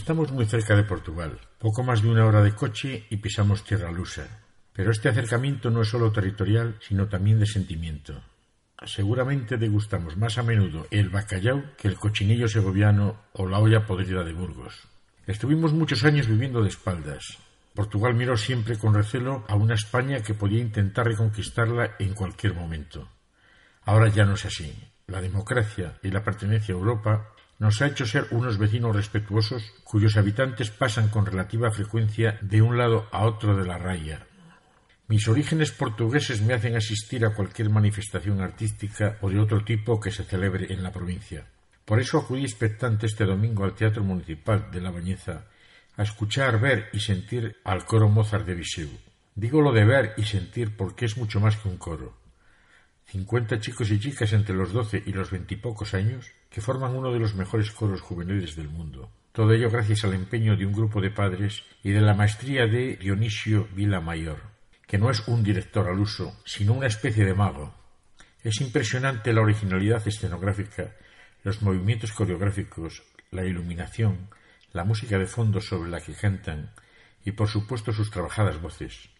Estamos muy cerca de Portugal, poco más de una hora de coche y pisamos tierra lusa. Pero este acercamiento no es solo territorial, sino también de sentimiento. Seguramente degustamos más a menudo el bacallau que el cochinillo segoviano o la olla podrida de Burgos. Estuvimos muchos años viviendo de espaldas. Portugal miró siempre con recelo a una España que podía intentar reconquistarla en cualquier momento. Ahora ya no es así. La democracia y la pertenencia a Europa nos ha hecho ser unos vecinos respetuosos cuyos habitantes pasan con relativa frecuencia de un lado a otro de la raya. Mis orígenes portugueses me hacen asistir a cualquier manifestación artística o de otro tipo que se celebre en la provincia. Por eso acudí expectante este domingo al Teatro Municipal de La Bañeza a escuchar, ver y sentir al coro Mozart de Viseu. Digo lo de ver y sentir porque es mucho más que un coro. Cincuenta chicos y chicas entre los doce y los veintipocos años que forman uno de los mejores coros juveniles del mundo. Todo ello gracias al empeño de un grupo de padres y de la maestría de Dionisio Villamayor, que no es un director al uso, sino una especie de mago. Es impresionante la originalidad escenográfica, los movimientos coreográficos, la iluminación, la música de fondo sobre la que cantan y por supuesto sus trabajadas voces.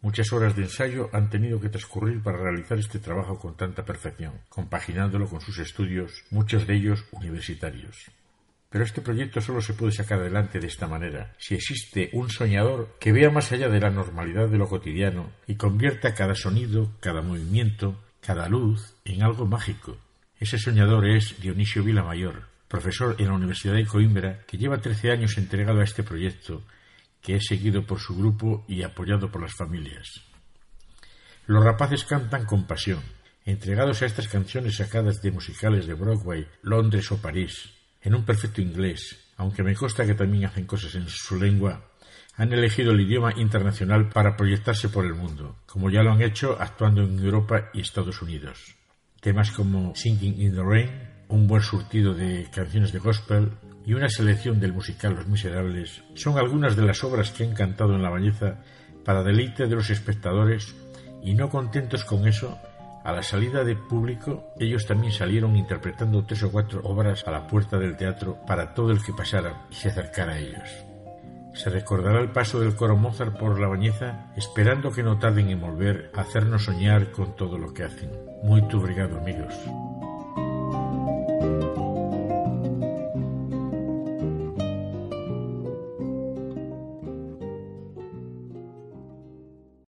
Muchas horas de ensayo han tenido que transcurrir para realizar este trabajo con tanta perfección, compaginándolo con sus estudios, muchos de ellos universitarios. Pero este proyecto solo se puede sacar adelante de esta manera, si existe un soñador que vea más allá de la normalidad de lo cotidiano y convierta cada sonido, cada movimiento, cada luz en algo mágico. Ese soñador es Dionisio Villamayor, profesor en la Universidad de Coimbra, que lleva trece años entregado a este proyecto que es seguido por su grupo y apoyado por las familias. Los rapaces cantan con pasión, entregados a estas canciones sacadas de musicales de Broadway, Londres o París, en un perfecto inglés, aunque me consta que también hacen cosas en su lengua, han elegido el idioma internacional para proyectarse por el mundo, como ya lo han hecho actuando en Europa y Estados Unidos. Temas como Singing in the Rain, un buen surtido de canciones de gospel, y una selección del musical Los Miserables son algunas de las obras que han cantado en la bañeza para deleite de los espectadores y no contentos con eso, a la salida de público ellos también salieron interpretando tres o cuatro obras a la puerta del teatro para todo el que pasara y se acercara a ellos. Se recordará el paso del coro Mozart por la bañeza, esperando que no tarden en volver a hacernos soñar con todo lo que hacen. Muy obrigado, amigos.